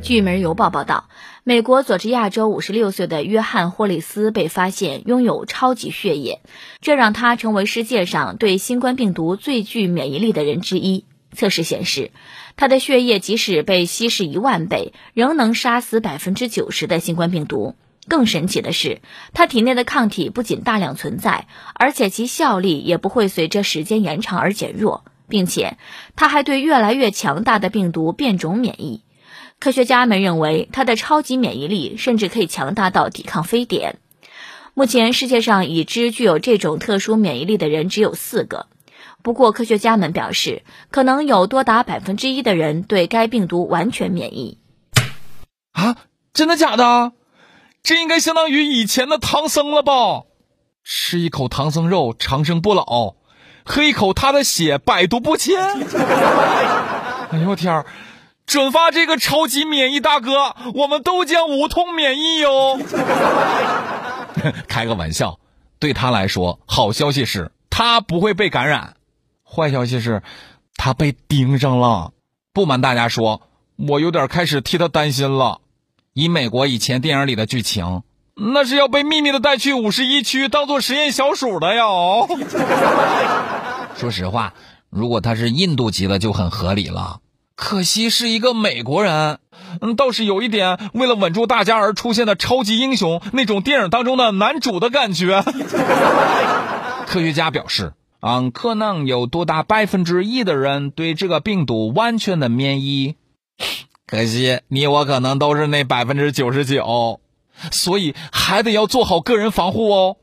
据《每日邮报》报道，美国佐治亚州56岁的约翰·霍利斯被发现拥有超级血液，这让他成为世界上对新冠病毒最具免疫力的人之一。测试显示，他的血液即使被稀释一万倍，仍能杀死百分之九十的新冠病毒。更神奇的是，他体内的抗体不仅大量存在，而且其效力也不会随着时间延长而减弱，并且他还对越来越强大的病毒变种免疫。科学家们认为，它的超级免疫力甚至可以强大到抵抗非典。目前，世界上已知具有这种特殊免疫力的人只有四个。不过，科学家们表示，可能有多达百分之一的人对该病毒完全免疫。啊，真的假的？这应该相当于以前的唐僧了吧？吃一口唐僧肉，长生不老；喝一口他的血，百毒不侵。哎呦我天儿！转发这个超级免疫大哥，我们都将无痛免疫哟。开个玩笑，对他来说，好消息是他不会被感染；坏消息是，他被盯上了。不瞒大家说，我有点开始替他担心了。以美国以前电影里的剧情，那是要被秘密的带去五十一区当做实验小鼠的哟。说实话，如果他是印度籍的，就很合理了。可惜是一个美国人，嗯，倒是有一点为了稳住大家而出现的超级英雄那种电影当中的男主的感觉。科学家表示，嗯，可能有多达百分之一的人对这个病毒完全的免疫。可惜你我可能都是那百分之九十九，所以还得要做好个人防护哦。